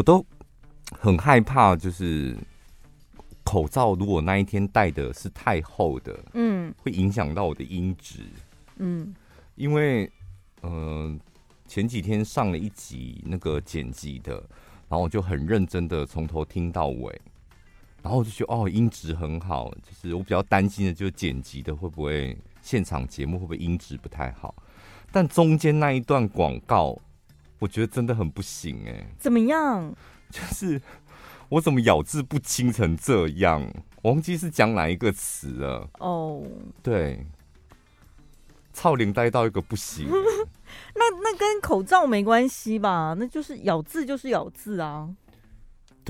我都很害怕，就是口罩如果那一天戴的是太厚的，嗯，会影响到我的音质，嗯，因为嗯、呃、前几天上了一集那个剪辑的，然后我就很认真的从头听到尾，然后我就觉得哦音质很好，就是我比较担心的就是剪辑的会不会现场节目会不会音质不太好，但中间那一段广告。我觉得真的很不行哎、欸！怎么样？就是我怎么咬字不清成这样？我忘记是讲哪一个词了。哦，对，操灵呆到一个不行。那那跟口罩没关系吧？那就是咬字就是咬字啊。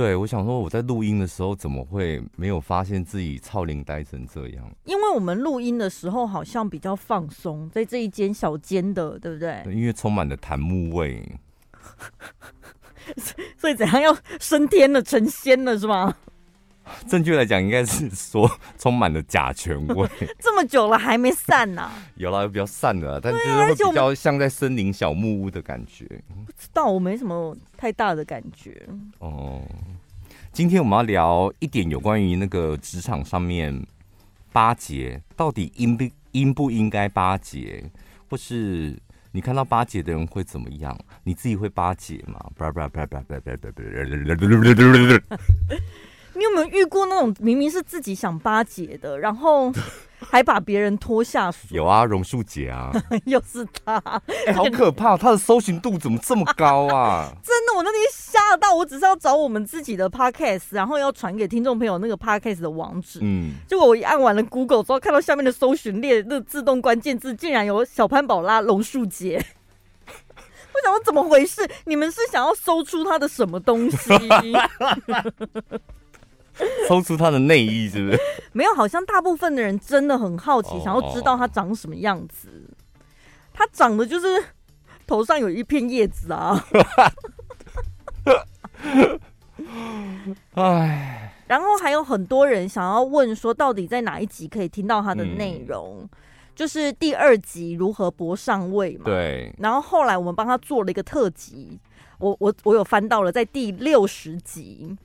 对，我想说我在录音的时候怎么会没有发现自己超龄呆成这样？因为我们录音的时候好像比较放松，在这一间小间的，对不对？对，因为充满了檀木味，所以怎样要升天了、成仙了是吗？正确来讲，应该是说充满了甲醛味。这么久了还没散呢、啊？有了，比较散了，但是会比较像在森林小木屋的感觉。不知道，我没什么太大的感觉。哦，今天我们要聊一点有关于那个职场上面巴结，到底应不应不应该巴结，或是你看到巴结的人会怎么样？你自己会巴结吗？你有没有遇过那种明明是自己想巴结的，然后 还把别人拖下水？有啊，榕树姐啊，又是他，欸，好可怕！他的搜寻度怎么这么高啊？真的，我那天吓到，我只是要找我们自己的 podcast，然后要传给听众朋友那个 podcast 的网址。嗯，结果我一按完了 Google 之后，看到下面的搜寻列那自动关键字竟然有小潘宝拉榕树姐。我想说怎么回事？你们是想要搜出他的什么东西？搜出他的内衣是不是？没有，好像大部分的人真的很好奇，想要知道他长什么样子。他长得就是 头上有一片叶子啊。哎，然后还有很多人想要问说，到底在哪一集可以听到他的内容？就是第二集如何博上位嘛。对。然后后来我们帮他做了一个特辑，我我我有翻到了，在第六十集。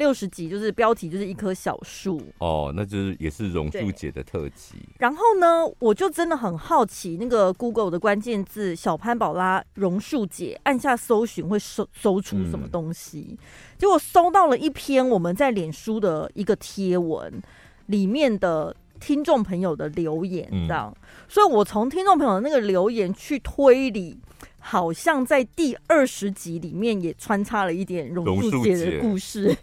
六十集就是标题就是一棵小树哦，那就是也是榕树姐的特辑。然后呢，我就真的很好奇，那个 Google 的关键字“小潘宝拉榕树姐”，按下搜寻会搜搜出什么东西？嗯、结果搜到了一篇我们在脸书的一个贴文里面的听众朋友的留言，这样。嗯、所以我从听众朋友的那个留言去推理，好像在第二十集里面也穿插了一点榕树姐的故事。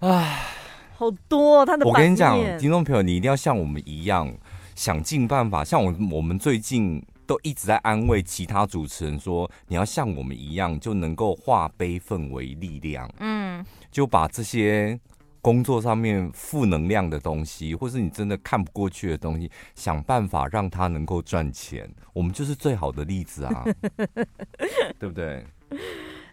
唉，好多他的。我跟你讲，听众朋友，你一定要像我们一样，想尽办法。像我，我们最近都一直在安慰其他主持人说，你要像我们一样，就能够化悲愤为力量。嗯，就把这些工作上面负能量的东西，或是你真的看不过去的东西，想办法让它能够赚钱。我们就是最好的例子啊，对不对？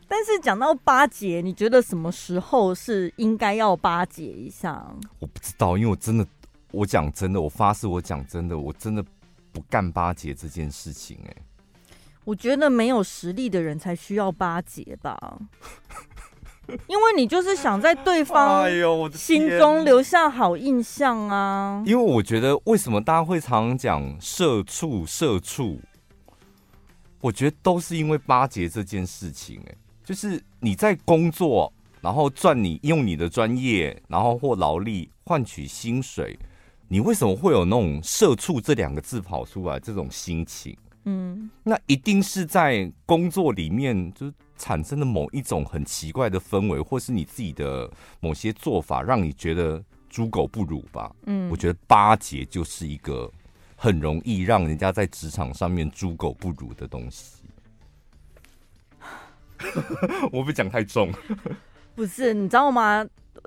但是讲到巴结，你觉得什么时候是应该要巴结一下？我不知道，因为我真的，我讲真的，我发誓，我讲真的，我真的不干巴结这件事情。哎，我觉得没有实力的人才需要巴结吧，因为你就是想在对方 心中留下好印象啊。因为我觉得，为什么大家会常常讲社畜社畜？我觉得都是因为巴结这件事情。哎。就是你在工作，然后赚你用你的专业，然后或劳力换取薪水，你为什么会有那种“社畜”这两个字跑出来？这种心情，嗯，那一定是在工作里面就产生的某一种很奇怪的氛围，或是你自己的某些做法让你觉得猪狗不如吧？嗯，我觉得巴结就是一个很容易让人家在职场上面猪狗不如的东西。我不讲太重，不是，你知道吗？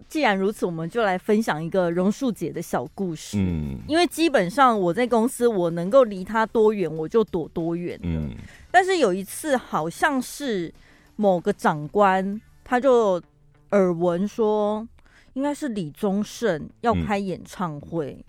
既然如此，我们就来分享一个榕树姐的小故事。嗯，因为基本上我在公司，我能够离他多远，我就躲多远。嗯，但是有一次，好像是某个长官，他就耳闻说，应该是李宗盛要开演唱会，嗯、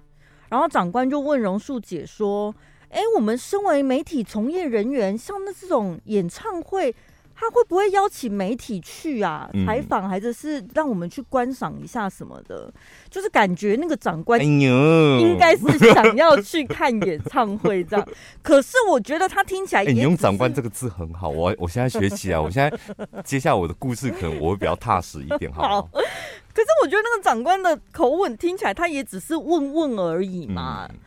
然后长官就问榕树姐说：“哎，我们身为媒体从业人员，像那这种演唱会。”他会不会邀请媒体去啊？采访，嗯、还是是让我们去观赏一下什么的？就是感觉那个长官，哎呦，应该是想要去看演唱会这样。可是我觉得他听起来你用“长官”这个字很好，我我现在学起来，我现在接下来我的故事可能我会比较踏实一点，好，好。可是我觉得那个长官的口吻听起来，他也只是问问而已嘛。嗯、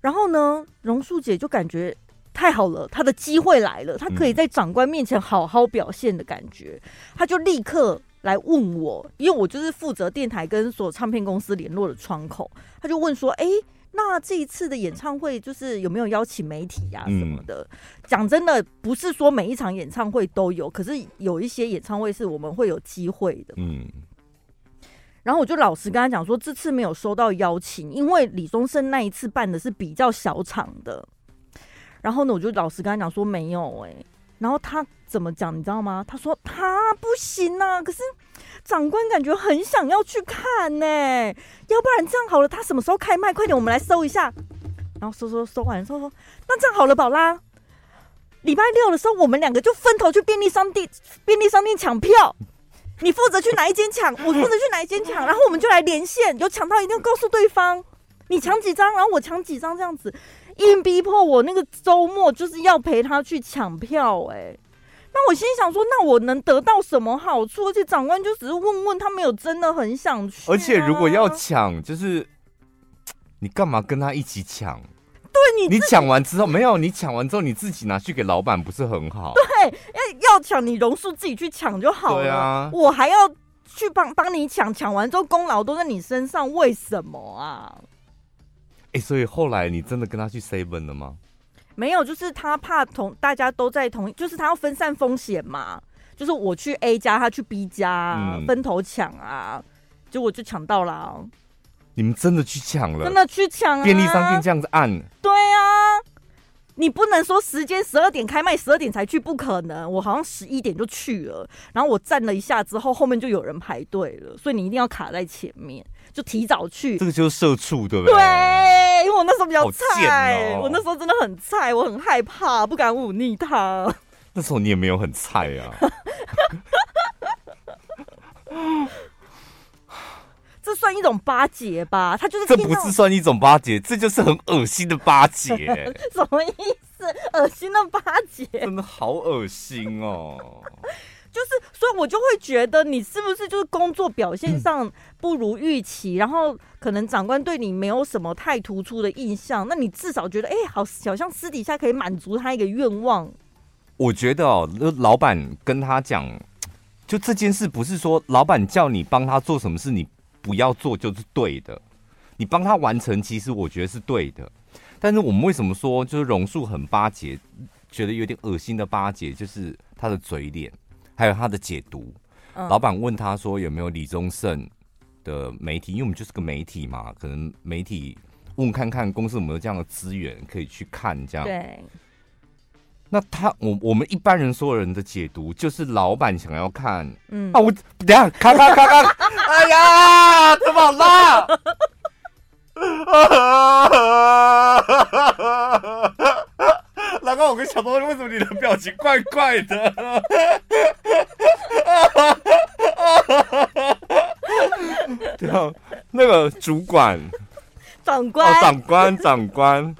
然后呢，榕树姐就感觉。太好了，他的机会来了，他可以在长官面前好好表现的感觉，嗯、他就立刻来问我，因为我就是负责电台跟所唱片公司联络的窗口，他就问说：“哎、欸，那这一次的演唱会就是有没有邀请媒体呀、啊、什么的？”讲、嗯、真的，不是说每一场演唱会都有，可是有一些演唱会是我们会有机会的。嗯，然后我就老实跟他讲说，这次没有收到邀请，因为李宗盛那一次办的是比较小场的。然后呢，我就老实跟他讲说没有哎、然后他怎么讲你知道吗？他说他不行啊，可是长官感觉很想要去看呢、要不然这样好了，他什么时候开麦？快点，我们来搜一下。然后搜搜搜完，之后说那这样好了，宝拉，礼拜六的时候我们两个就分头去便利商店，便利商店抢票，你负责去哪一间抢，我负责去哪一间抢，然后我们就来连线，有抢到一定要告诉对方，你抢几张，然后我抢几张，这样子。硬逼迫我那个周末就是要陪他去抢票，哎，那我心里想说，那我能得到什么好处？而且长官就只是问问，他没有真的很想去。而且如果要抢，就是你干嘛跟他一起抢？对你，你抢完之后没有？你抢完之后你自己拿去给老板，不是很好？对，要要抢，你榕树自己去抢就好了。对啊，我还要去帮帮你抢，抢完之后功劳都在你身上，为什么啊？欸、所以后来你真的跟他去 seven 了吗？没有，就是他怕同大家都在同，就是他要分散风险嘛。就是我去 A 家，他去 B 家，嗯、分头抢啊，结果就抢到了、啊。你们真的去抢了？真的去抢啊！便利商店这样子按？对啊，你不能说时间十二点开卖，十二点才去，不可能。我好像十一点就去了，然后我站了一下之后，后面就有人排队了，所以你一定要卡在前面。就提早去，这个就是社畜，对不对？对，因为我那时候比较菜，哦、我那时候真的很菜，我很害怕，不敢忤逆他。那时候你也没有很菜啊。这算一种巴结吧？他就是这不是算一种巴结，这就是很恶心的巴结。什么意思？恶心的巴结？真的好恶心哦。就是，所以我就会觉得你是不是就是工作表现上不如预期，然后可能长官对你没有什么太突出的印象，那你至少觉得，哎、好，好像私底下可以满足他一个愿望。我觉得哦，老板跟他讲，就这件事不是说老板叫你帮他做什么事，你不要做就是对的，你帮他完成，其实我觉得是对的。但是我们为什么说就是榕树很巴结，觉得有点恶心的巴结，就是他的嘴脸。还有他的解读，嗯、老板问他说有没有李宗盛的媒体，因为我们就是个媒体嘛，可能媒体问看看公司有没有这样的资源可以去看这样。对。那他我我们一般人所有人的解读就是老板想要看，嗯啊我等下咔咔咔咔，哎呀怎么了？老公，我跟小东，为什么你的表情怪怪的？对啊，那个主管、长官、哦、长官、长官，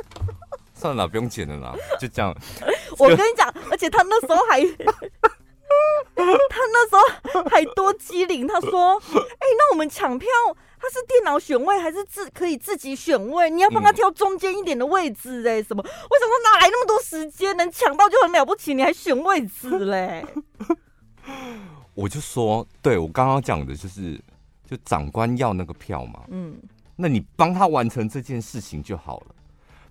算了，不用剪了啦，就这样。我跟你讲，而且他那时候还，他那时候还多机灵，他说：“哎、欸，那我们抢票。”他是电脑选位还是自可以自己选位？你要帮他挑中间一点的位置哎、欸，什么？为什么哪来那么多时间？能抢到就很了不起，你还选位置嘞？我就说，对我刚刚讲的就是，就长官要那个票嘛，嗯，那你帮他完成这件事情就好了。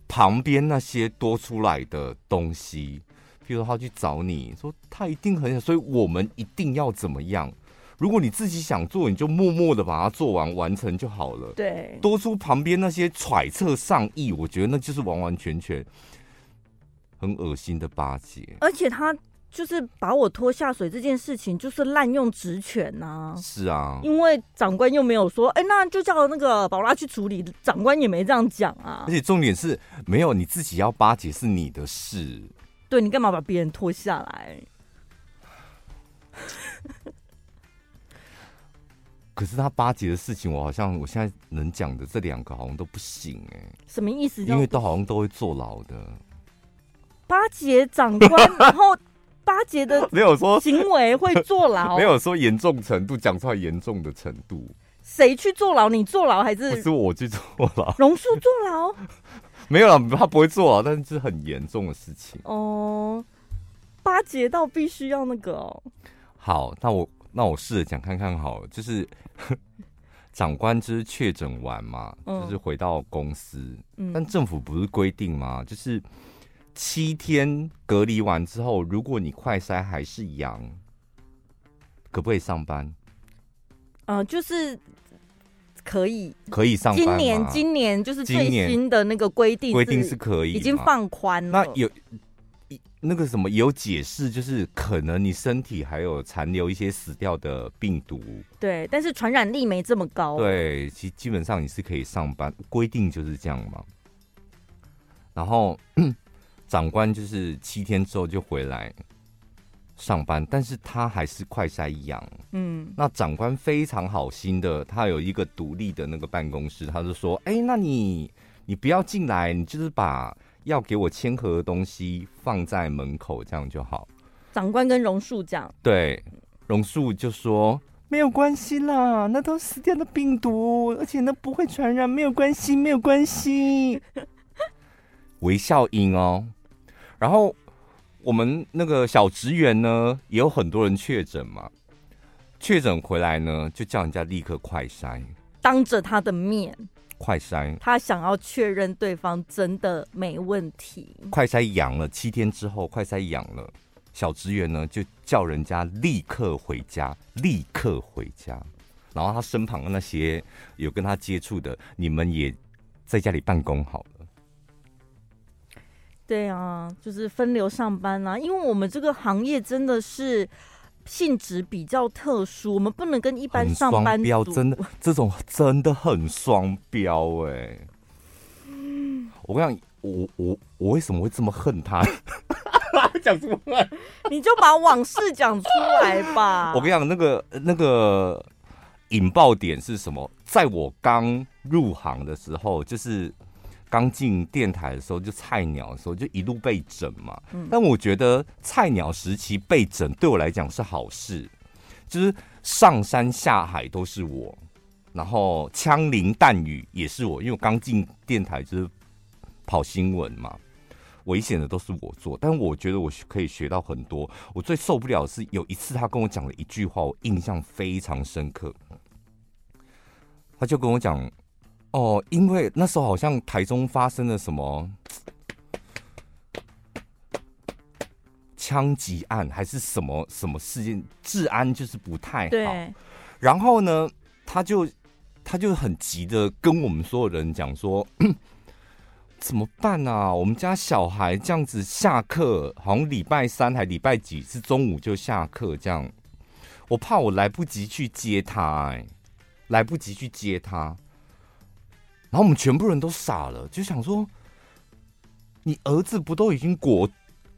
旁边那些多出来的东西，譬如说他去找你说他一定很想，所以我们一定要怎么样？如果你自己想做，你就默默的把它做完完成就好了。对，多出旁边那些揣测上意，我觉得那就是完完全全很恶心的巴结。而且他就是把我拖下水这件事情，就是滥用职权呐、啊。是啊，因为长官又没有说，哎、欸，那就叫那个宝拉去处理。长官也没这样讲啊。而且重点是没有你自己要巴结是你的事。对，你干嘛把别人拖下来？可是他八节的事情，我好像我现在能讲的这两个好像都不行哎、欸。什么意思？因为都好像都会坐牢的。八节长官，然后八节的 没有说行为会坐牢，没有说严重程度，讲出来严重的程度。谁去坐牢？你坐牢还是？不是我去坐牢？榕树坐牢？没有了，他不会坐牢，但是是很严重的事情。哦，八节到必须要那个哦。好，那我那我试着讲看看好了，就是 长官就是确诊完嘛，嗯、就是回到公司，嗯、但政府不是规定吗？就是七天隔离完之后，如果你快筛还是阳，可不可以上班？呃，就是可以，可以上班。今年今年就是最新的那个规定，规定是可以，已经放宽了。那有。那个什么有解释，就是可能你身体还有残留一些死掉的病毒，对，但是传染力没这么高。对，其基本上你是可以上班，规定就是这样嘛。然后长官就是七天之后就回来上班，但是他还是快筛阳。嗯，那长官非常好心的，他有一个独立的那个办公室，他就说：“哎，那你你不要进来，你就是把。”要给我签合的东西放在门口，这样就好。长官跟榕树讲，对，榕树就说没有关系啦，那都死掉的病毒，而且那不会传染，没有关系，没有关系。微笑音哦。然后我们那个小职员呢，也有很多人确诊嘛，确诊回来呢，就叫人家立刻快筛，当着他的面。快筛，他想要确认对方真的没问题。快筛阳了，七天之后快筛阳了，小职员呢就叫人家立刻回家，立刻回家。然后他身旁的那些有跟他接触的，你们也在家里办公好了。对啊，就是分流上班啊，因为我们这个行业真的是。性质比较特殊，我们不能跟一般上班族。双标，真的，这种真的很双标哎、欸。我跟你讲，我我我为什么会这么恨他？讲什么？你就把往事讲出来吧。我跟你讲，那个那个引爆点是什么？在我刚入行的时候，就是。刚进电台的时候，就菜鸟的时候，就一路被整嘛。嗯、但我觉得菜鸟时期被整对我来讲是好事，就是上山下海都是我，然后枪林弹雨也是我，因为我刚进电台就是跑新闻嘛，危险的都是我做。但我觉得我可以学到很多。我最受不了的是有一次他跟我讲了一句话，我印象非常深刻。他就跟我讲。哦，因为那时候好像台中发生了什么枪击案，还是什么什么事件，治安就是不太好。然后呢，他就他就很急的跟我们所有人讲说，怎么办啊？我们家小孩这样子下课，好像礼拜三还礼拜几是中午就下课这样，我怕我来不及去接他，哎，来不及去接他。然后我们全部人都傻了，就想说：“你儿子不都已经国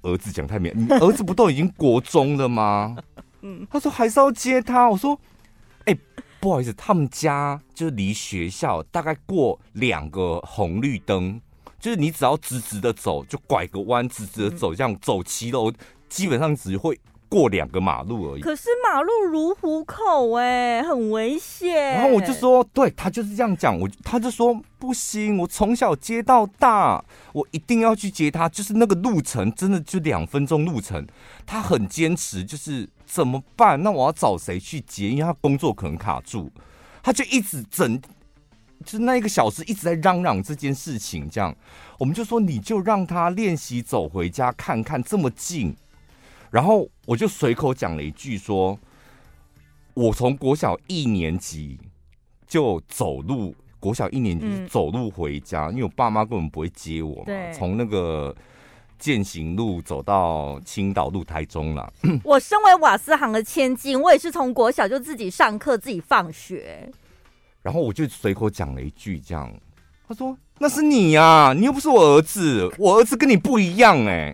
儿子讲太明，你儿子不都已经国中了吗？” 嗯，他说还是要接他。我说：“哎、欸，不好意思，他们家就离学校大概过两个红绿灯，就是你只要直直的走，就拐个弯，直直的走，这样走骑楼，基本上只会。”过两个马路而已，可是马路如虎口哎，很危险。然后我就说，对，他就是这样讲，我他就说不行，我从小接到大，我一定要去接他，就是那个路程真的就两分钟路程。他很坚持，就是怎么办？那我要找谁去接？因为他工作可能卡住，他就一直整，就是那一个小时一直在嚷嚷这件事情。这样，我们就说你就让他练习走回家看看，这么近。然后我就随口讲了一句说：“我从国小一年级就走路，国小一年级走路回家，嗯、因为我爸妈根本不会接我嘛。对从那个践行路走到青岛路台中了。我身为瓦斯行的千金，我也是从国小就自己上课、自己放学。然后我就随口讲了一句这样，他说：‘那是你呀、啊，你又不是我儿子，我儿子跟你不一样。’哎，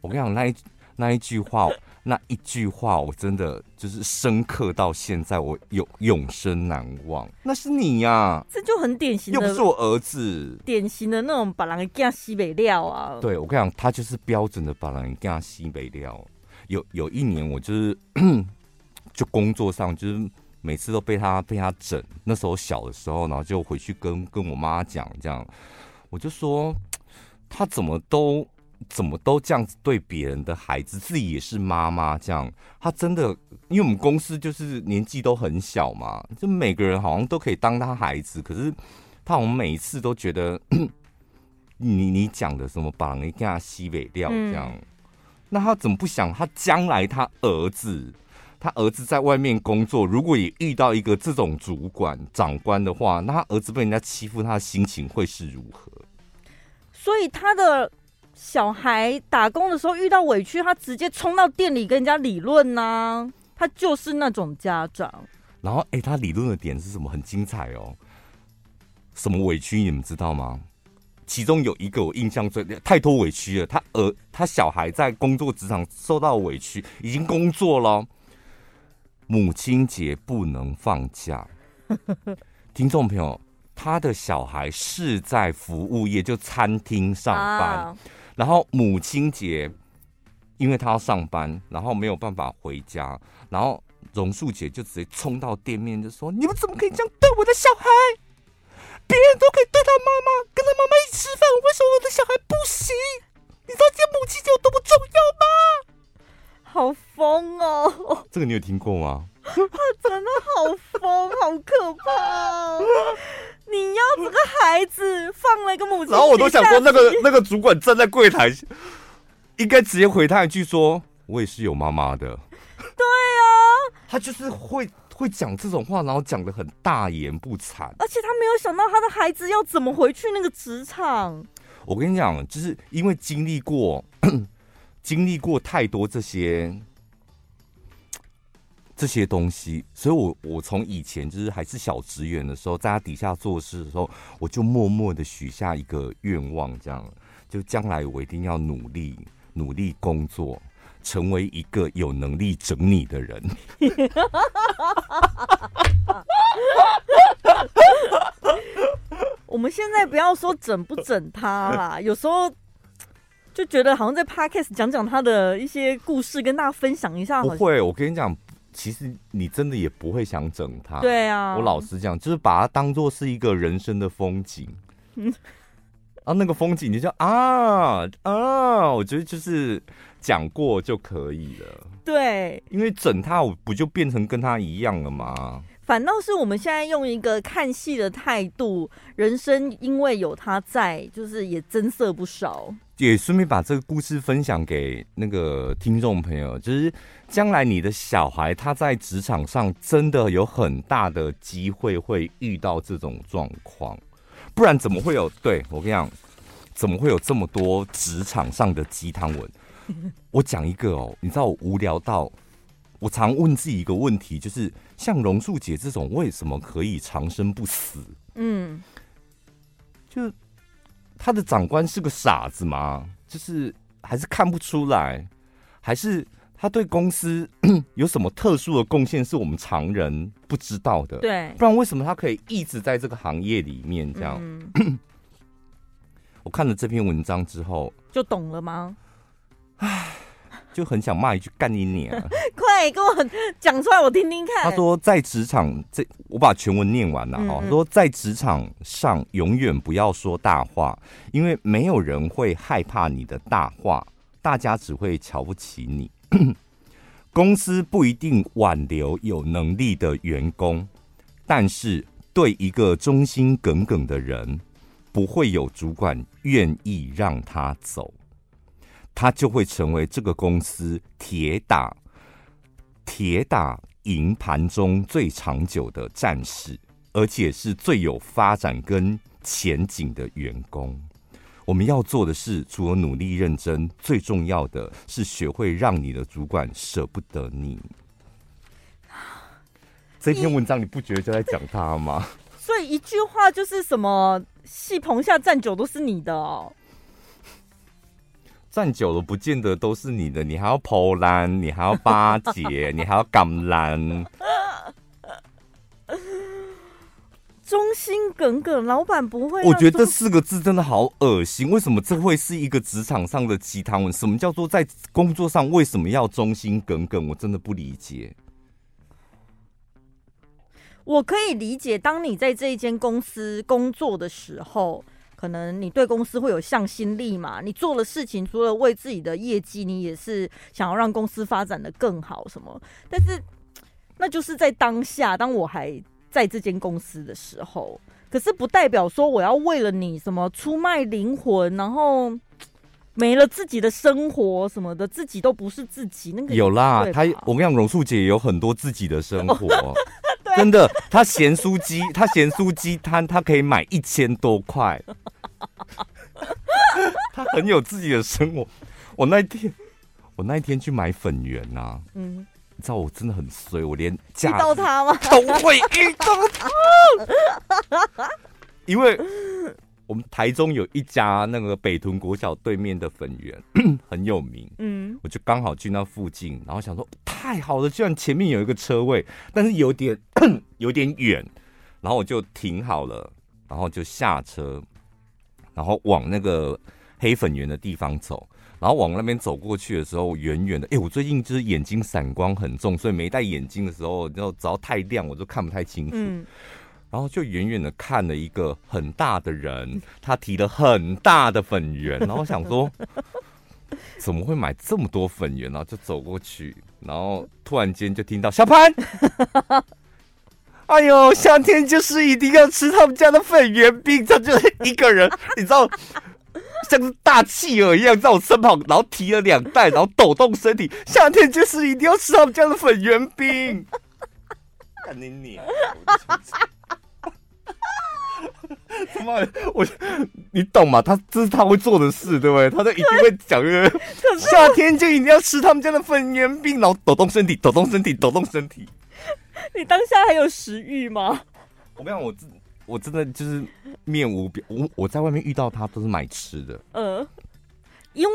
我跟你讲那一。”那一句话那一句话，我真的就是深刻到现在，我永永生难忘。那是你呀、啊，这就很典型的，又不是我儿子，典型的那种把人给西北料啊。对，我跟你讲，他就是标准的把人给西北料。有有一年，我就是 就工作上，就是每次都被他被他整。那时候小的时候，然后就回去跟跟我妈讲，这样我就说他怎么都。怎么都这样子对别人的孩子，自己也是妈妈这样，他真的，因为我们公司就是年纪都很小嘛，就每个人好像都可以当他孩子，可是他好像每一次都觉得，你你讲的什么把人家西北料这样，嗯、那他怎么不想他将来他儿子，他儿子在外面工作，如果也遇到一个这种主管长官的话，那他儿子被人家欺负，他的心情会是如何？所以他的。小孩打工的时候遇到委屈，他直接冲到店里跟人家理论呐、啊，他就是那种家长。然后，哎、欸，他理论的点是什么？很精彩哦。什么委屈你们知道吗？其中有一个我印象最太多委屈了。他儿，他小孩在工作职场受到委屈，已经工作了，母亲节不能放假。听众朋友，他的小孩是在服务业，就餐厅上班。啊然后母亲节，因为她要上班，然后没有办法回家，然后榕树姐就直接冲到店面就说：“你们怎么可以这样对我的小孩？别人都可以对他妈妈，跟他妈妈一起吃饭，为什么我的小孩不行？你知道这母亲节有多么重要吗？”好疯哦！这个你有听过吗？他 真的好疯，好可怕！你要这个孩子放了一个母亲，然后我都想说，那个那个主管站在柜台，应该直接回他一句说：“我也是有妈妈的。”对啊，他就是会会讲这种话，然后讲的很大言不惭，而且他没有想到他的孩子要怎么回去那个职场。我跟你讲，就是因为经历过 经历过太多这些。这些东西，所以我我从以前就是还是小职员的时候，在他底下做事的时候，我就默默的许下一个愿望，这样就将来我一定要努力努力工作，成为一个有能力整你的人。我们现在不要说整不整他啦，有时候就觉得好像在 Podcast 讲讲他的一些故事，跟大家分享一下。不会，我跟你讲。其实你真的也不会想整他，对啊，我老实讲，就是把它当做是一个人生的风景，啊，那个风景你就啊啊，我觉得就是讲过就可以了，对，因为整他我不就变成跟他一样了吗？反倒是我们现在用一个看戏的态度，人生因为有他在，就是也增色不少。也顺便把这个故事分享给那个听众朋友，就是将来你的小孩他在职场上真的有很大的机会会遇到这种状况，不然怎么会有？对，我跟你讲，怎么会有这么多职场上的鸡汤文？我讲一个哦，你知道我无聊到。我常问自己一个问题，就是像榕树姐这种，为什么可以长生不死？嗯，就他的长官是个傻子吗？就是还是看不出来，还是他对公司 有什么特殊的贡献，是我们常人不知道的？对，不然为什么他可以一直在这个行业里面这样？嗯、我看了这篇文章之后，就懂了吗？唉。就很想骂一句干你娘！快跟我讲出来，我听听看。他说，在职场，这我把全文念完了哈。他说，在职场上永远不要说大话，因为没有人会害怕你的大话，大家只会瞧不起你。公司不一定挽留有能力的员工，但是对一个忠心耿耿的人，不会有主管愿意让他走。他就会成为这个公司铁打铁打营盘中最长久的战士，而且是最有发展跟前景的员工。我们要做的是，除了努力认真，最重要的是学会让你的主管舍不得你。这篇文章你不觉得就在讲他吗？所以一句话就是什么：戏棚下站久都是你的哦。站久了不见得都是你的，你还要抛篮，你还要巴结，你还要橄榄。忠心耿耿，老板不会。我觉得这四个字真的好恶心。为什么这会是一个职场上的鸡汤文？什么叫做在工作上为什么要忠心耿耿？我真的不理解。我可以理解，当你在这一间公司工作的时候，可能你对公司会有向心力嘛。你做的事情除了为自己的业绩，你也是想要让公司发展的更好什么。但是，那就是在当下，当我还。在这间公司的时候，可是不代表说我要为了你什么出卖灵魂，然后没了自己的生活什么的，自己都不是自己。那个有啦，他我跟你讲，榕树姐有很多自己的生活，真的。他咸酥鸡，他咸酥鸡摊，他可以买一千多块，他很有自己的生活。我那一天，我那一天去买粉圆呐、啊，嗯。你知道我真的很衰，我连遇到他吗？都会遇到他，因为我们台中有一家那个北屯国小对面的粉圆 很有名，嗯，我就刚好去那附近，然后想说太好了，居然前面有一个车位，但是有点 有点远，然后我就停好了，然后就下车，然后往那个黑粉圆的地方走。然后往那边走过去的时候，远远的，哎，我最近就是眼睛散光很重，所以没戴眼镜的时候，然后只要太亮，我就看不太清楚。嗯、然后就远远的看了一个很大的人，他提了很大的粉圆，然后想说，怎么会买这么多粉圆？然后就走过去，然后突然间就听到小潘，哎呦，夏天就是一定要吃他们家的粉圆冰，他就一个人，你知道。像是大企鹅一样在我身旁，然后提了两袋，然后抖动身体。夏天就是一定要吃他们家的粉圆冰。看你脸，他妈的，我你懂吗？他这是他会做的事，对不对？他就一定会讲一个夏天就一定要吃他们家的粉圆饼，然后抖动身体，抖动身体，抖动身体。你当下还有食欲吗？我跟你讲，我真。我真的就是面无表，我我在外面遇到他都是买吃的。嗯、呃，因为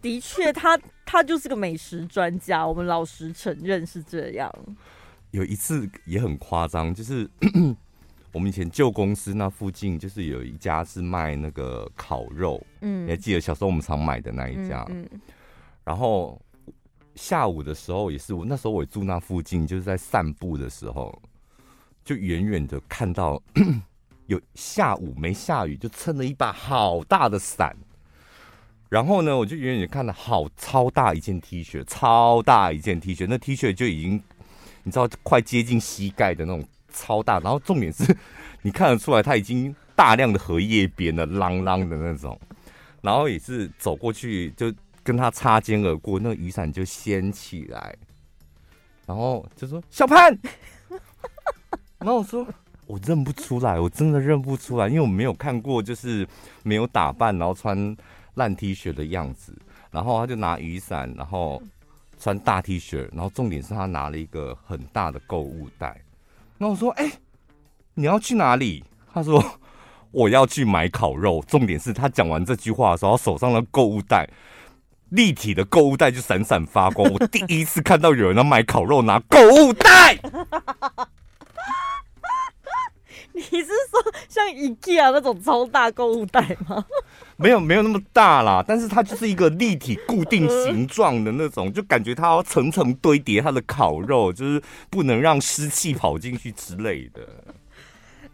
的确他他就是个美食专家，我们老实承认是这样。有一次也很夸张，就是我们以前旧公司那附近，就是有一家是卖那个烤肉，嗯，你还记得小时候我们常买的那一家？嗯，嗯，然后下午的时候也是，我那时候我也住那附近，就是在散步的时候。就远远的看到 有下午没下雨，就撑了一把好大的伞。然后呢，我就远远看到好超大一件 T 恤，超大一件 T 恤，那 T 恤就已经你知道快接近膝盖的那种超大。然后重点是 你看得出来，它已经大量的荷叶边了，啷啷的那种。然后也是走过去就跟他擦肩而过，那个雨伞就掀起来，然后就说小潘。然后我说我认不出来，我真的认不出来，因为我没有看过就是没有打扮，然后穿烂 T 恤的样子。然后他就拿雨伞，然后穿大 T 恤，然后重点是他拿了一个很大的购物袋。然后我说：“哎、你要去哪里？”他说：“我要去买烤肉。”重点是他讲完这句话的时候，手上的购物袋立体的购物袋就闪闪发光。我第一次看到有人要买烤肉拿购物袋。你是说像 IKEA 那种超大购物袋吗？没有，没有那么大啦，但是它就是一个立体固定形状的那种，就感觉它要层层堆叠它的烤肉，就是不能让湿气跑进去之类的。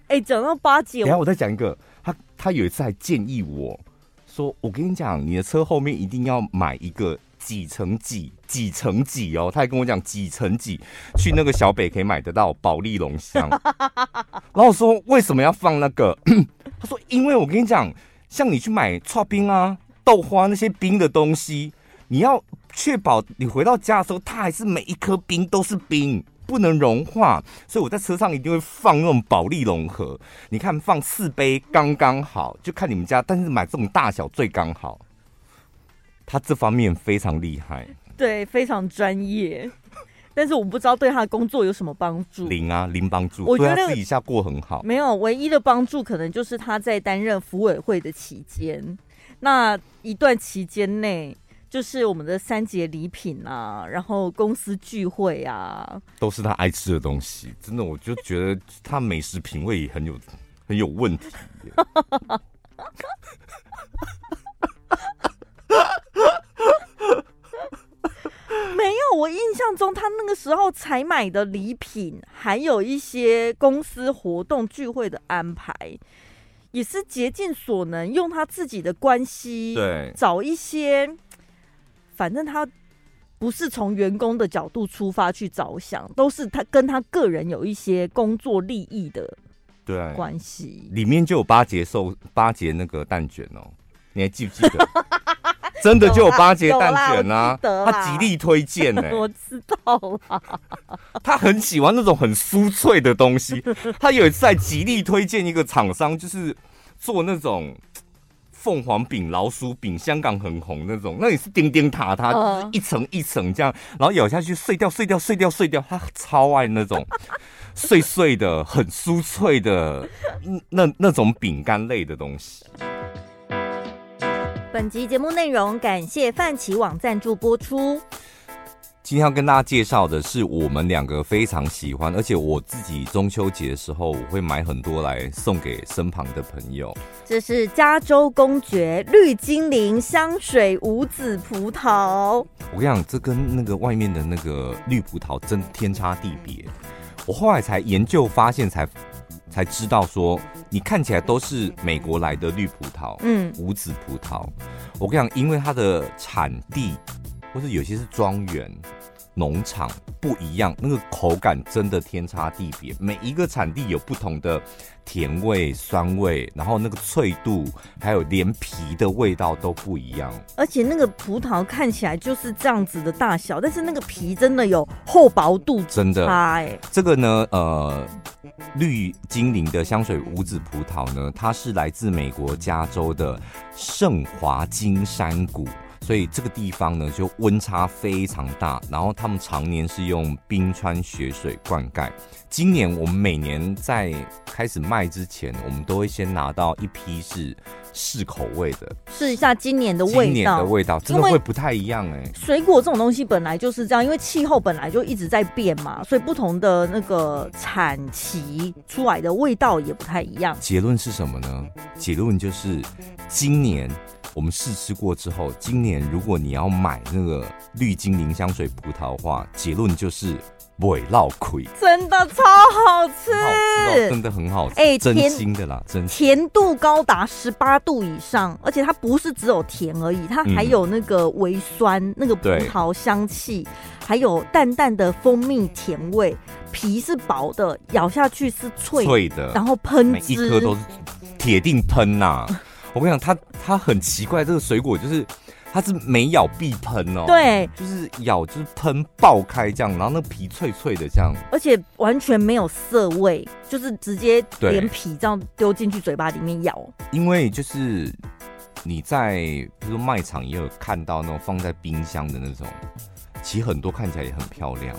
哎、欸，讲到八姐，等下我再讲一个，他他有一次还建议我说，我跟你讲，你的车后面一定要买一个。几层几几层几哦，他还跟我讲几层几，去那个小北可以买得到保利龙香。然后我说为什么要放那个？他说因为我跟你讲，像你去买剉冰啊、豆花那些冰的东西，你要确保你回到家的时候，它还是每一颗冰都是冰，不能融化。所以我在车上一定会放那种保利龙盒。你看放四杯刚刚好，就看你们家，但是买这种大小最刚好。他这方面非常厉害，对，非常专业。但是我不知道对他的工作有什么帮助。零啊，零帮助。我觉得自己下过很好。没有，唯一的帮助可能就是他在担任服委会的期间，那一段期间内，就是我们的三节礼品啊，然后公司聚会啊，都是他爱吃的东西。真的，我就觉得他美食品味也很有很有问题。没有，我印象中他那个时候采买的礼品，还有一些公司活动聚会的安排，也是竭尽所能用他自己的关系，对，找一些，反正他不是从员工的角度出发去着想，都是他跟他个人有一些工作利益的对关系。里面就有八节寿八节那个蛋卷哦，你还记不记得？真的就有八节蛋卷啊！他极力推荐呢、欸，我知道了。他很喜欢那种很酥脆的东西。他有一次在极力推荐一个厂商，就是做那种凤凰饼、老鼠饼，香港很红那种，那也是叮叮塔塔，就是一层一层这样，然后咬下去碎掉、碎掉、碎掉、碎掉。他超爱那种碎碎的、很酥脆的那那种饼干类的东西。本集节目内容感谢泛起网赞助播出。今天要跟大家介绍的是我们两个非常喜欢，而且我自己中秋节的时候我会买很多来送给身旁的朋友。这是加州公爵绿精灵香水无籽葡萄。我跟你讲，这跟那个外面的那个绿葡萄真天差地别。我后来才研究发现才。才知道说，你看起来都是美国来的绿葡萄，嗯，无籽葡萄。我跟你讲，因为它的产地或是有些是庄园。农场不一样，那个口感真的天差地别。每一个产地有不同的甜味、酸味，然后那个脆度，还有连皮的味道都不一样。而且那个葡萄看起来就是这样子的大小，但是那个皮真的有厚薄度真的。这个呢，呃，绿精灵的香水无籽葡萄呢，它是来自美国加州的圣华金山谷。所以这个地方呢，就温差非常大，然后他们常年是用冰川雪水灌溉。今年我们每年在开始卖之前，我们都会先拿到一批是试口味的，试一下今年的味道。今年的味道真的会不太一样哎、欸。水果这种东西本来就是这样，因为气候本来就一直在变嘛，所以不同的那个产期出来的味道也不太一样。结论是什么呢？结论就是今年。我们试吃过之后，今年如果你要买那个绿精灵香水葡萄的话，结论就是不会落亏，真的超好吃，好吃哦，真的很好吃，哎、欸，真心的啦，真甜度高达十八度以上，而且它不是只有甜而已，它还有那个微酸，嗯、那个葡萄香气，还有淡淡的蜂蜜甜味，皮是薄的，咬下去是脆脆的，然后喷汁，每一颗都是铁定喷呐、啊。我跟你讲，它它很奇怪，这个水果就是它是每咬必喷哦，对，就是咬就是喷爆开这样，然后那个皮脆脆的这样，而且完全没有涩味，就是直接连皮这样丢进去嘴巴里面咬。因为就是你在比如说卖场也有看到那种放在冰箱的那种，其实很多看起来也很漂亮。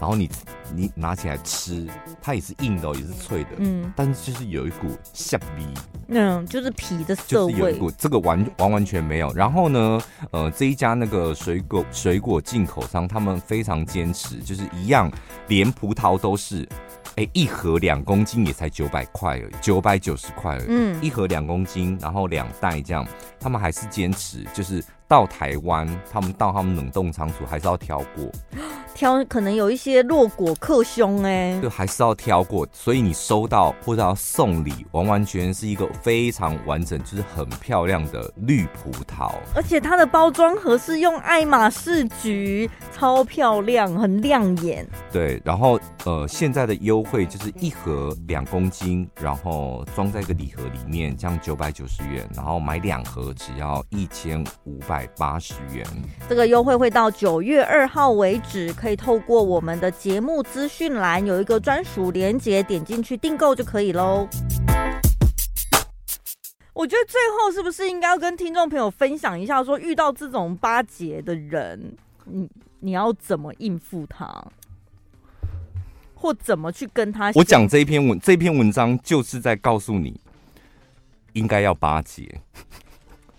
然后你你拿起来吃，它也是硬的，也是脆的，嗯，但是就是有一股橡皮，嗯，就是皮的涩味，就是有一股这个完完完全没有。然后呢，呃，这一家那个水果水果进口商，他们非常坚持，就是一样，连葡萄都是，哎，一盒两公斤也才九百块而已，九百九十块而已，嗯，一盒两公斤，然后两袋这样，他们还是坚持，就是。到台湾，他们到他们冷冻仓储还是要挑过，挑可能有一些落果克凶哎、欸，就还是要挑过，所以你收到或者要送礼，完完全全是一个非常完整，就是很漂亮的绿葡萄，而且它的包装盒是用爱马仕橘，超漂亮，很亮眼。对，然后呃，现在的优惠就是一盒两公斤，然后装在一个礼盒里面，这样九百九十元，然后买两盒只要一千五百。百八十元，这个优惠会到九月二号为止，可以透过我们的节目资讯栏有一个专属链接，点进去订购就可以喽。我觉得最后是不是应该要跟听众朋友分享一下，说遇到这种巴结的人，你，你要怎么应付他，或怎么去跟他？我讲这一篇文，这篇文章就是在告诉你，应该要巴结。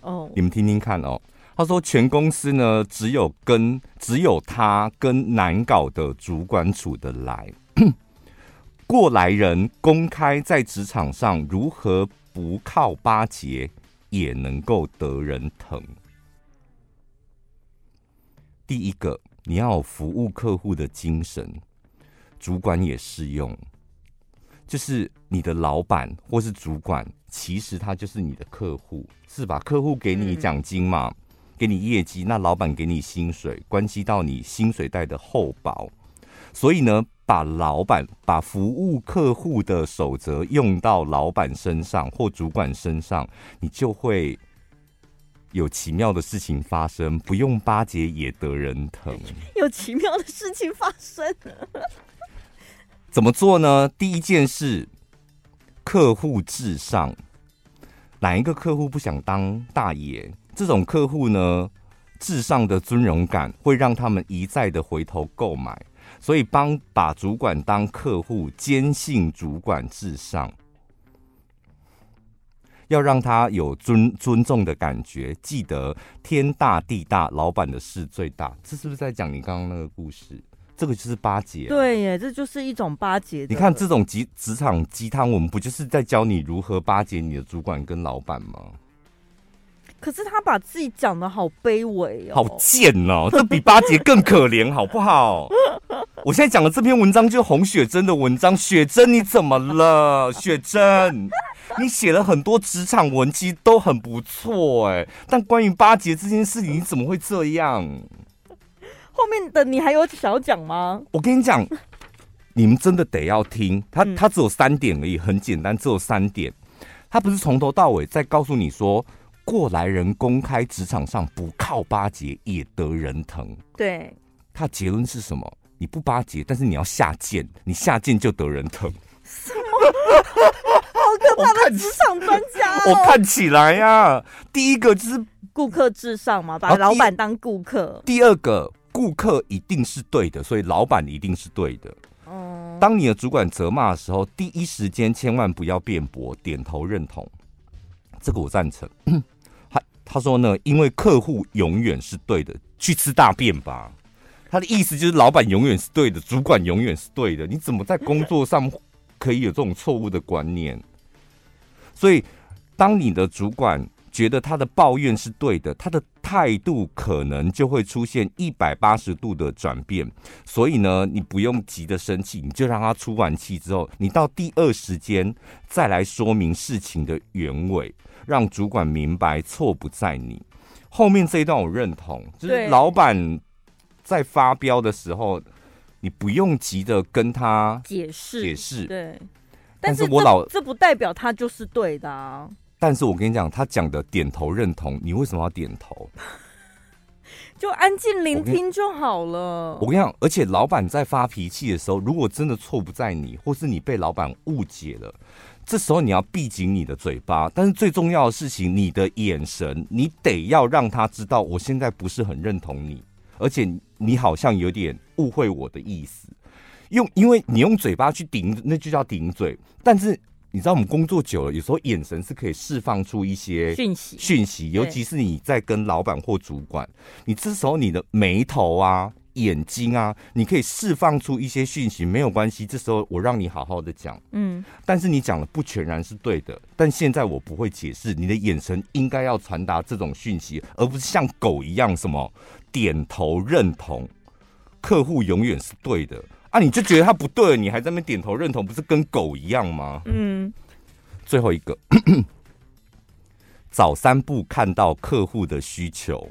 哦，你们听听看哦。他说，全公司呢，只有跟只有他跟难搞的主管处得来。过来人公开在职场上如何不靠巴结也能够得人疼。第一个，你要有服务客户的精神，主管也适用。就是你的老板或是主管，其实他就是你的客户，是吧？客户给你奖金嘛。嗯给你业绩，那老板给你薪水，关系到你薪水袋的厚薄。所以呢，把老板把服务客户的守则用到老板身上或主管身上，你就会有奇妙的事情发生。不用巴结也得人疼，有奇妙的事情发生。怎么做呢？第一件事，客户至上。哪一个客户不想当大爷？这种客户呢，至上的尊荣感会让他们一再的回头购买，所以帮把主管当客户，坚信主管至上，要让他有尊尊重的感觉。记得天大地大，老板的事最大。这是不是在讲你刚刚那个故事？这个就是巴结。对耶，这就是一种巴结。你看这种职职场鸡汤，我们不就是在教你如何巴结你的主管跟老板吗？可是他把自己讲的好卑微哦，好贱哦，这比巴结更可怜，好不好？我现在讲的这篇文章就是洪雪珍的文章。雪珍，你怎么了？雪珍，你写了很多职场文，其实都很不错哎。但关于巴结这件事情，你怎么会这样？后面的你还有想要讲吗？我跟你讲，你们真的得要听。他他只有三点而已，很简单，只有三点。他不是从头到尾在告诉你说。过来人公开职场上不靠巴结也得人疼。对，他结论是什么？你不巴结，但是你要下贱，你下贱就得人疼。什么？好可怕的职场专家哦！我看起来呀、啊，第一个就是顾客至上嘛，把老板当顾客。第二个，顾客一定是对的，所以老板一定是对的。嗯，当你的主管责骂的时候，第一时间千万不要辩驳，点头认同。这个我赞成。他说呢，因为客户永远是对的，去吃大便吧。他的意思就是，老板永远是对的，主管永远是对的。你怎么在工作上可以有这种错误的观念？所以，当你的主管觉得他的抱怨是对的，他的态度可能就会出现一百八十度的转变。所以呢，你不用急着生气，你就让他出完气之后，你到第二时间再来说明事情的原委。让主管明白错不在你。后面这一段我认同，就是老板在发飙的时候，你不用急着跟他解释解释。对，但是我老这不代表他就是对的啊。但是我跟你讲，他讲的点头认同，你为什么要点头？就安静聆听就好了。我跟你讲，而且老板在发脾气的时候，如果真的错不在你，或是你被老板误解了。这时候你要闭紧你的嘴巴，但是最重要的事情，你的眼神，你得要让他知道，我现在不是很认同你，而且你好像有点误会我的意思。用，因为你用嘴巴去顶，那就叫顶嘴。但是你知道，我们工作久了，有时候眼神是可以释放出一些讯息，讯息，尤其是你在跟老板或主管，你这时候你的眉头啊。眼睛啊，你可以释放出一些讯息，没有关系。这时候我让你好好的讲，嗯，但是你讲的不全然是对的。但现在我不会解释，你的眼神应该要传达这种讯息，而不是像狗一样什么点头认同。客户永远是对的啊，你就觉得他不对，你还在那边点头认同，不是跟狗一样吗？嗯。最后一个，早三步看到客户的需求。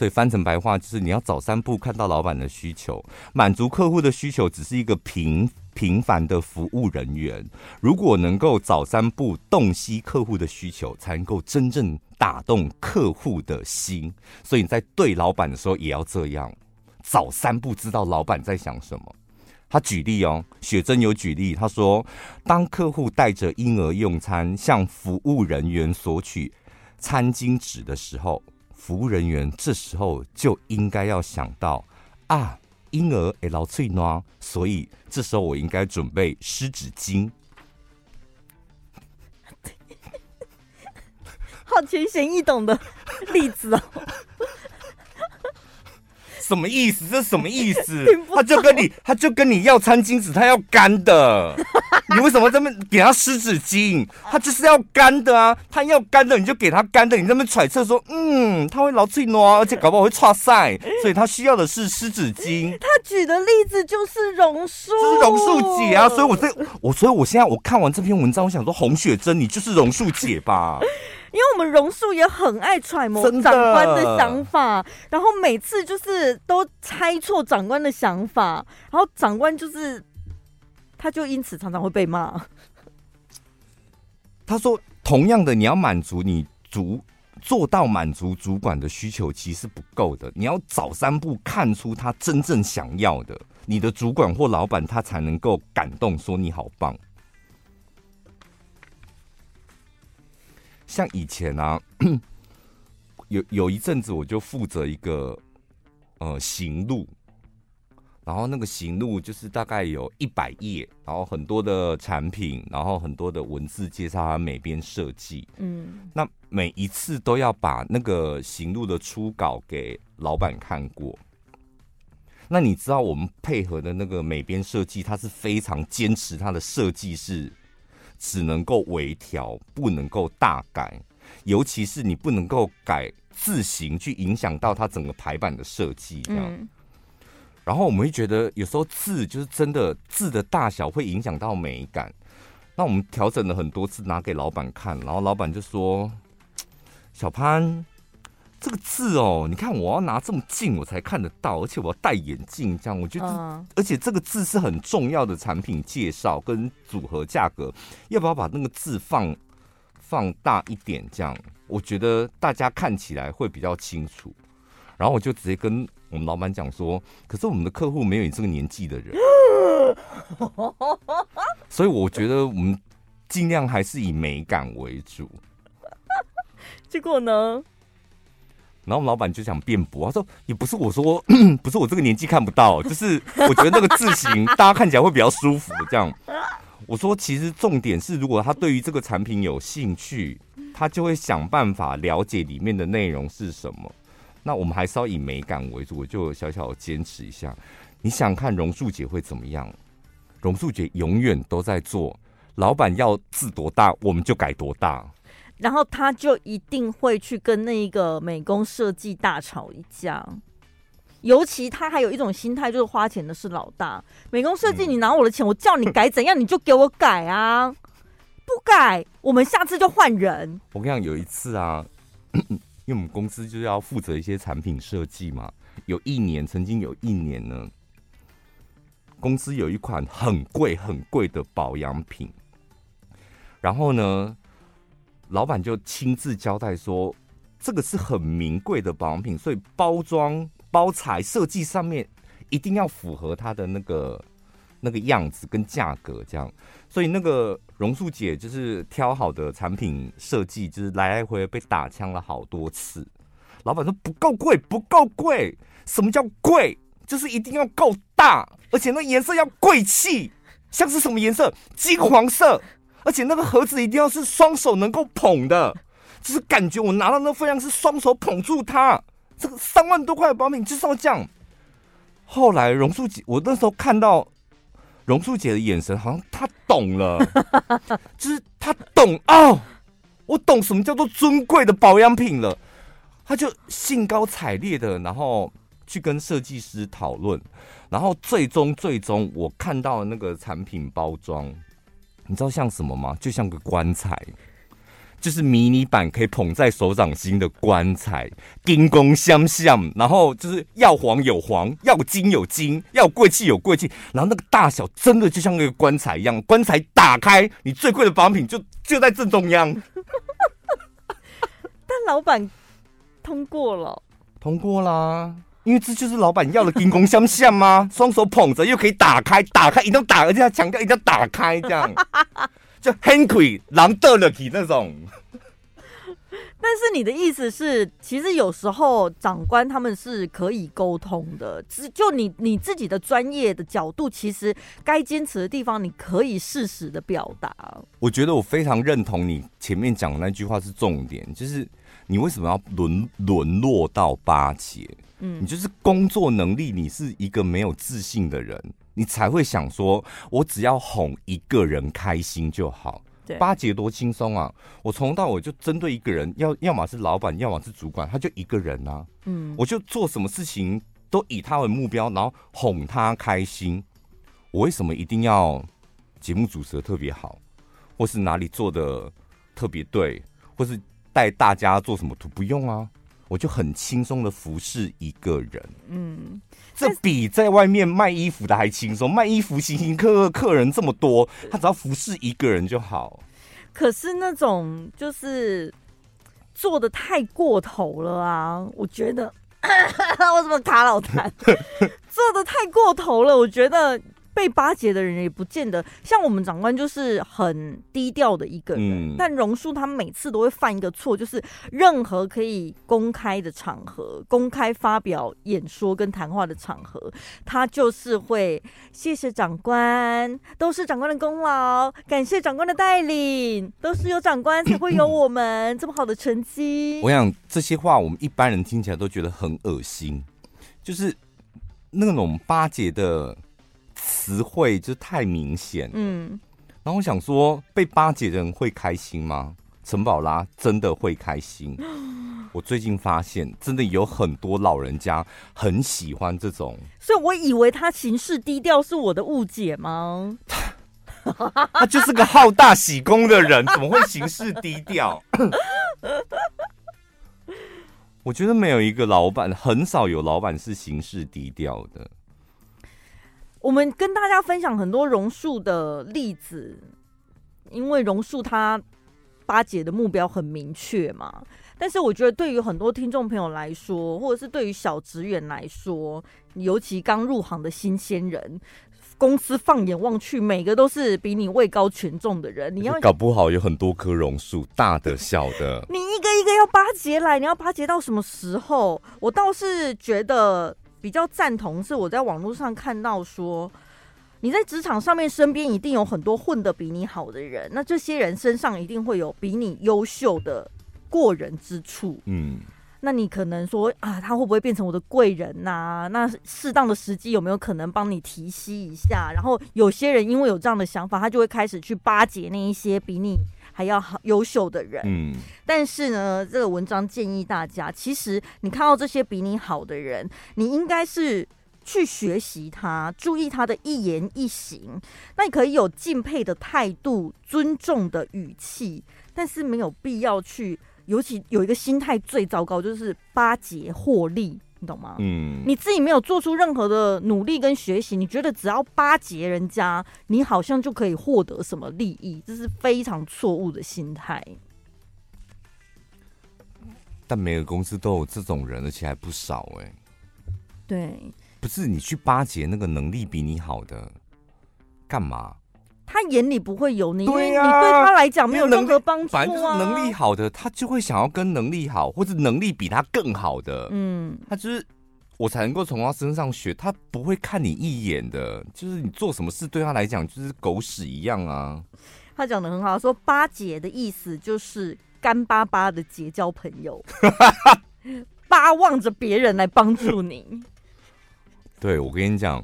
所以翻成白话就是，你要早三步看到老板的需求，满足客户的需求，只是一个平平凡的服务人员。如果能够早三步洞悉客户的需求，才能够真正打动客户的心。所以你在对老板的时候也要这样，早三步知道老板在想什么。他举例哦，雪珍有举例，他说，当客户带着婴儿用餐向服务人员索取餐巾纸的时候。服务人员这时候就应该要想到，啊，婴儿会流喙瘘，所以这时候我应该准备湿纸巾。好浅显易懂的例子哦。什么意思？这什么意思？他就跟你，他就跟你要餐巾纸，他要干的。你为什么这么给他湿纸巾？他就是要干的啊！他要干的，你就给他干的。你这么揣测说，嗯，他会流喙瘘，而且搞不好会剉赛，所以他需要的是湿纸巾。他举的例子就是榕树，就是榕树姐啊！所以我这我，所以我现在我看完这篇文章，我想说，洪雪珍，你就是榕树姐吧？因为我们榕树也很爱揣摩长官的想法，然后每次就是都猜错长官的想法，然后长官就是，他就因此常常会被骂。他说：“同样的，你要满足你主做到满足主管的需求，其实不够的。你要早三步看出他真正想要的，你的主管或老板他才能够感动，说你好棒。”像以前啊，有有一阵子我就负责一个呃行路，然后那个行路就是大概有一百页，然后很多的产品，然后很多的文字介绍它每边设计。嗯，那每一次都要把那个行路的初稿给老板看过。那你知道我们配合的那个美编设计，它是非常坚持它的设计是。只能够微调，不能够大改，尤其是你不能够改字形，去影响到它整个排版的设计。这样，嗯、然后我们会觉得有时候字就是真的字的大小会影响到美感。那我们调整了很多次，拿给老板看，然后老板就说：“小潘。”这个字哦，你看我要拿这么近我才看得到，而且我要戴眼镜，这样我觉得，嗯、而且这个字是很重要的产品介绍跟组合价格，要不要把那个字放放大一点？这样我觉得大家看起来会比较清楚。然后我就直接跟我们老板讲说，可是我们的客户没有你这个年纪的人，所以我觉得我们尽量还是以美感为主。结果呢？然后我们老板就想辩驳，他说：“也不是我说，不是我这个年纪看不到，就是我觉得那个字型大家看起来会比较舒服。”这样，我说：“其实重点是，如果他对于这个产品有兴趣，他就会想办法了解里面的内容是什么。那我们还是要以美感为主，我就小小坚持一下。你想看榕树姐会怎么样？榕树姐永远都在做，老板要字多大，我们就改多大。”然后他就一定会去跟那个美工设计大吵一架，尤其他还有一种心态，就是花钱的是老大。美工设计，你拿我的钱，我叫你改怎样，你就给我改啊！不改，我们下次就换人。我跟你讲，有一次啊，因为我们公司就是要负责一些产品设计嘛，有一年，曾经有一年呢，公司有一款很贵很贵的保养品，然后呢。老板就亲自交代说，这个是很名贵的保养品，所以包装、包材设计上面一定要符合它的那个那个样子跟价格，这样。所以那个榕树姐就是挑好的产品设计，就是来来回被打枪了好多次。老板说不够贵，不够贵。什么叫贵？就是一定要够大，而且那颜色要贵气，像是什么颜色？金黄色。而且那个盒子一定要是双手能够捧的，就是感觉我拿到那份量是双手捧住它。这个三万多块的保养品就是要这样。后来榕树姐，我那时候看到榕树姐的眼神，好像她懂了，就是她懂哦，我懂什么叫做尊贵的保养品了。她就兴高采烈的，然后去跟设计师讨论，然后最终最终我看到那个产品包装。你知道像什么吗？就像个棺材，就是迷你版可以捧在手掌心的棺材，金光相向，然后就是要黄有黄，要金有金，要贵气有贵气，然后那个大小真的就像那个棺材一样，棺材打开，你最贵的仿品就就在正中央。但老板通过了，通过啦。因为这就是老板要的金工相向吗？双手捧着又可以打开，打开一定要打，而且要强调一定要打开，这样就，Hanky，，狼得了体那种。但是你的意思是，其实有时候长官他们是可以沟通的，只就你你自己的专业的角度，其实该坚持的地方，你可以适时的表达。我觉得我非常认同你前面讲的那句话是重点，就是你为什么要沦沦落到巴结？嗯，你就是工作能力，你是一个没有自信的人，你才会想说，我只要哄一个人开心就好。巴结多轻松啊！我从头到尾就针对一个人，要要么是老板，要么是主管，他就一个人啊。嗯，我就做什么事情都以他为目标，然后哄他开心。我为什么一定要节目主持的特别好，或是哪里做的特别对，或是带大家做什么图？不用啊，我就很轻松的服侍一个人。嗯。这比在外面卖衣服的还轻松，卖衣服形形客客客人这么多，他只要服侍一个人就好。可是那种就是做的太过头了啊！我觉得 我怎么卡老痰？做的太过头了，我觉得。被巴结的人也不见得像我们长官，就是很低调的一个人。嗯、但榕树他每次都会犯一个错，就是任何可以公开的场合、公开发表演说跟谈话的场合，他就是会谢谢长官，都是长官的功劳，感谢长官的带领，都是有长官才会有我们这么好的成绩。我想这些话我们一般人听起来都觉得很恶心，就是那种巴结的。词汇就太明显，嗯，然后我想说，被巴结的人会开心吗？陈宝拉真的会开心？我最近发现，真的有很多老人家很喜欢这种，所以我以为他行事低调是我的误解吗？他 他就是个好大喜功的人，怎么会行事低调？我觉得没有一个老板，很少有老板是行事低调的。我们跟大家分享很多榕树的例子，因为榕树它巴结的目标很明确嘛。但是我觉得对于很多听众朋友来说，或者是对于小职员来说，尤其刚入行的新鲜人，公司放眼望去，每个都是比你位高权重的人，你要搞不好有很多棵榕树，大的小的，你一个一个要巴结来，你要巴结到什么时候？我倒是觉得。比较赞同是我在网络上看到说，你在职场上面身边一定有很多混得比你好的人，那这些人身上一定会有比你优秀的过人之处。嗯，那你可能说啊，他会不会变成我的贵人呐？那适当的时机有没有可能帮你提携一下？然后有些人因为有这样的想法，他就会开始去巴结那一些比你。还要好优秀的人，嗯，但是呢，这个文章建议大家，其实你看到这些比你好的人，你应该是去学习他，注意他的一言一行。那你可以有敬佩的态度、尊重的语气，但是没有必要去，尤其有一个心态最糟糕，就是巴结获利。你懂吗？嗯，你自己没有做出任何的努力跟学习，你觉得只要巴结人家，你好像就可以获得什么利益，这是非常错误的心态。但每个公司都有这种人，而且还不少哎、欸。对，不是你去巴结那个能力比你好的，干嘛？他眼里不会有你，因为你对他来讲没有任何帮助啊。反正就是能力好的，他就会想要跟能力好或者能力比他更好的，嗯，他就是我才能够从他身上学。他不会看你一眼的，就是你做什么事对他来讲就是狗屎一样啊。他讲的很好，说巴结的意思就是干巴巴的结交朋友，巴望着别人来帮助你。对，我跟你讲。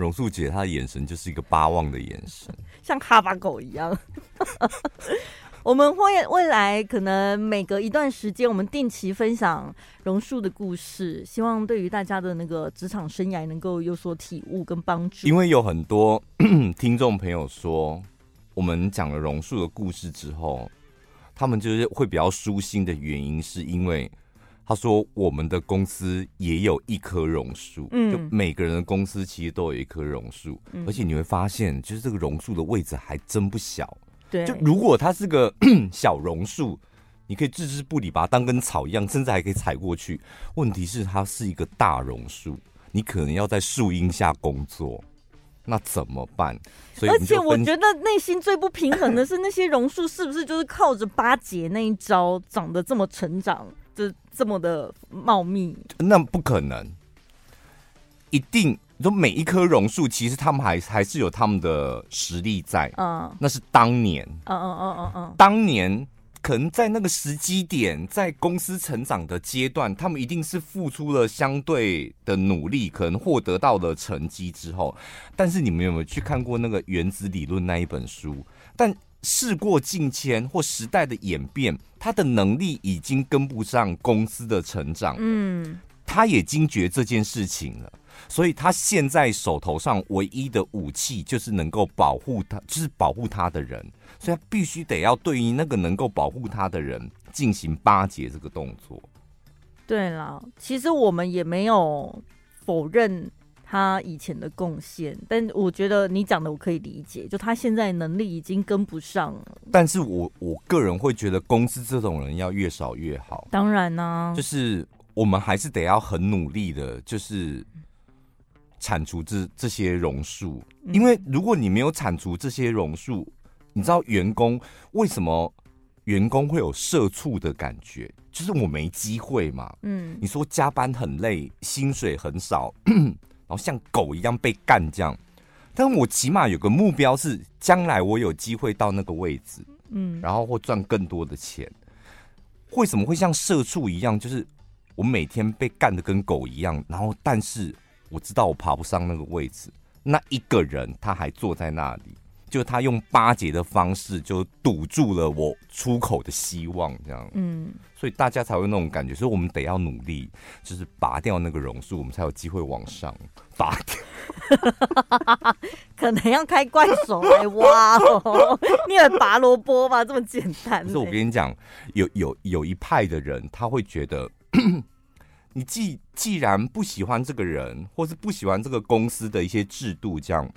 榕树姐，她的眼神就是一个巴望的眼神，像哈巴狗一样。我们会未来可能每隔一段时间，我们定期分享榕树的故事，希望对于大家的那个职场生涯能够有所体悟跟帮助。因为有很多听众朋友说，我们讲了榕树的故事之后，他们就是会比较舒心的原因，是因为。他说：“我们的公司也有一棵榕树，嗯，就每个人的公司其实都有一棵榕树，嗯，而且你会发现，就是这个榕树的位置还真不小。对，就如果它是个 小榕树，你可以置之不理，把它当根草一样，甚至还可以踩过去。问题是，它是一个大榕树，你可能要在树荫下工作。那怎么办？所以而且我觉得内心最不平衡的是，那些榕树是不是就是靠着巴结那一招长得这么成长，就这么的茂密？那不可能，一定你说每一棵榕树，其实他们还还是有他们的实力在。嗯，那是当年。嗯嗯嗯嗯嗯，当年。可能在那个时机点，在公司成长的阶段，他们一定是付出了相对的努力，可能获得到了成绩之后。但是你们有没有去看过那个《原子理论》那一本书？但事过境迁或时代的演变，他的能力已经跟不上公司的成长。嗯，他也惊觉这件事情了。所以他现在手头上唯一的武器就是能够保护他，就是保护他的人，所以他必须得要对于那个能够保护他的人进行巴结这个动作。对了，其实我们也没有否认他以前的贡献，但我觉得你讲的我可以理解，就他现在能力已经跟不上了。但是我我个人会觉得，公司这种人要越少越好。当然呢、啊，就是我们还是得要很努力的，就是。铲除这这些榕树，因为如果你没有铲除这些榕树，你知道员工为什么员工会有社畜的感觉？就是我没机会嘛。嗯，你说加班很累，薪水很少，然后像狗一样被干这样，但我起码有个目标是，将来我有机会到那个位置，嗯，然后会赚更多的钱。为什么会像社畜一样？就是我每天被干的跟狗一样，然后但是。我知道我爬不上那个位置，那一个人他还坐在那里，就他用巴结的方式就堵住了我出口的希望，这样，嗯，所以大家才会那种感觉，所以我们得要努力，就是拔掉那个榕树，我们才有机会往上拔掉。可能要开怪手来挖哦，你以为拔萝卜吗？这么简单？可是我跟你讲，有有有一派的人，他会觉得。你既既然不喜欢这个人，或是不喜欢这个公司的一些制度，这样，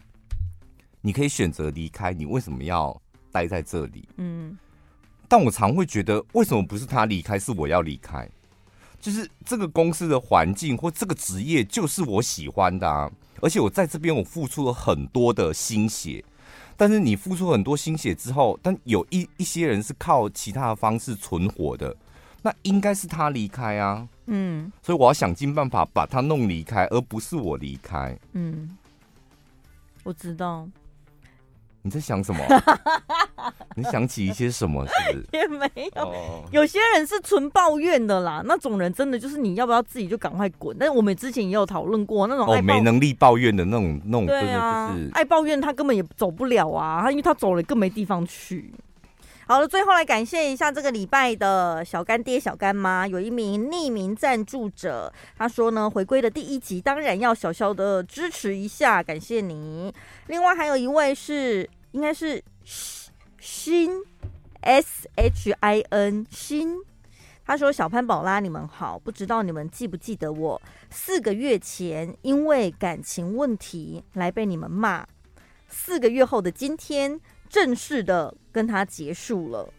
你可以选择离开。你为什么要待在这里？嗯，但我常会觉得，为什么不是他离开，是我要离开？就是这个公司的环境或这个职业就是我喜欢的啊，而且我在这边我付出了很多的心血。但是你付出很多心血之后，但有一一些人是靠其他的方式存活的。那应该是他离开啊，嗯，所以我要想尽办法把他弄离开，而不是我离开。嗯，我知道。你在想什么？你想起一些什么？是不是？也没有。Oh. 有些人是纯抱怨的啦，那种人真的就是你要不要自己就赶快滚？但是我们之前也有讨论过那种爱、oh, 没能力抱怨的那种那种，对啊，就是爱抱怨他根本也走不了啊，他因为他走了更没地方去。好了，最后来感谢一下这个礼拜的小干爹、小干妈。有一名匿名赞助者，他说呢，回归的第一集当然要小小的支持一下，感谢你。另外还有一位是，应该是新 S H I N 新，他说小潘宝拉你们好，不知道你们记不记得我四个月前因为感情问题来被你们骂，四个月后的今天。正式的跟他结束了，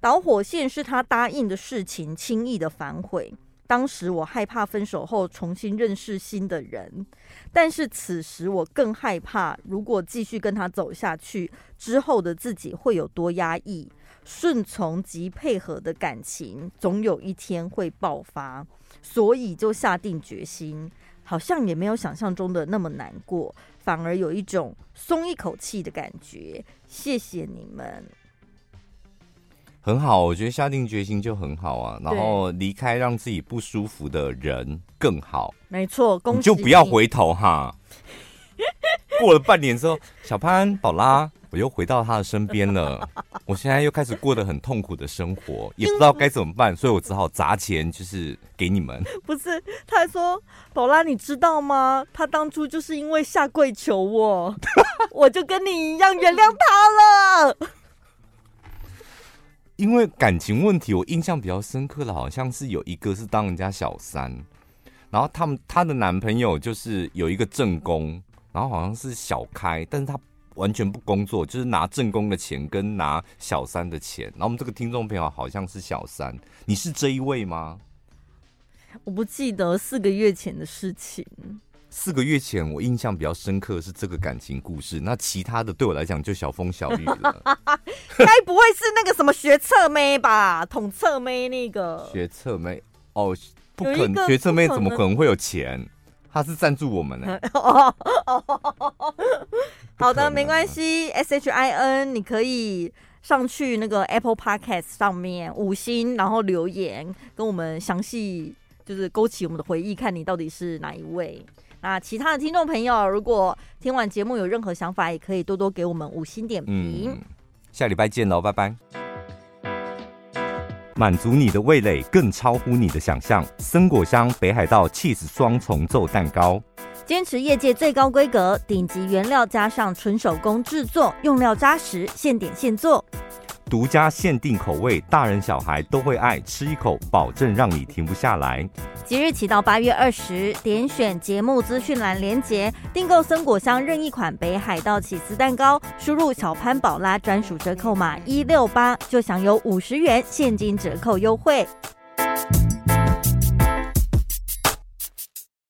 导火线是他答应的事情轻易的反悔。当时我害怕分手后重新认识新的人，但是此时我更害怕，如果继续跟他走下去，之后的自己会有多压抑。顺从及配合的感情，总有一天会爆发，所以就下定决心，好像也没有想象中的那么难过。反而有一种松一口气的感觉，谢谢你们，很好，我觉得下定决心就很好啊。然后离开让自己不舒服的人更好，没错，恭喜你，你就不要回头哈。过了半年之后，小潘宝拉。我又回到他的身边了，我现在又开始过得很痛苦的生活，也不知道该怎么办，所以我只好砸钱，就是给你们。不是，他还说，宝拉，你知道吗？他当初就是因为下跪求我，我就跟你一样原谅他了。因为感情问题，我印象比较深刻的，好像是有一个是当人家小三，然后他们她的男朋友就是有一个正宫，然后好像是小开，但是他。完全不工作，就是拿正宫的钱跟拿小三的钱。然后我们这个听众朋友好像是小三，你是这一位吗？我不记得四个月前的事情。四个月前我印象比较深刻是这个感情故事，那其他的对我来讲就小风小雨了。该不会是那个什么学测妹吧？统测妹那个学测妹哦，不可能，学测妹怎么可能会有钱？他是赞助我们 的。好的，没关系。S H I N，你可以上去那个 Apple Podcast 上面五星，然后留言跟我们详细就是勾起我们的回忆，看你到底是哪一位。那其他的听众朋友，如果听完节目有任何想法，也可以多多给我们五星点评。嗯，下礼拜见喽，拜拜。满足你的味蕾，更超乎你的想象。森果香北海道 cheese 双重奏蛋糕，坚持业界最高规格，顶级原料加上纯手工制作，用料扎实，现点现做。独家限定口味，大人小孩都会爱，吃一口保证让你停不下来。即日起到八月二十，点选节目资讯栏连结，订购森果香任意款北海道起司蛋糕，输入小潘宝拉专属折扣码一六八，就享有五十元现金折扣优惠。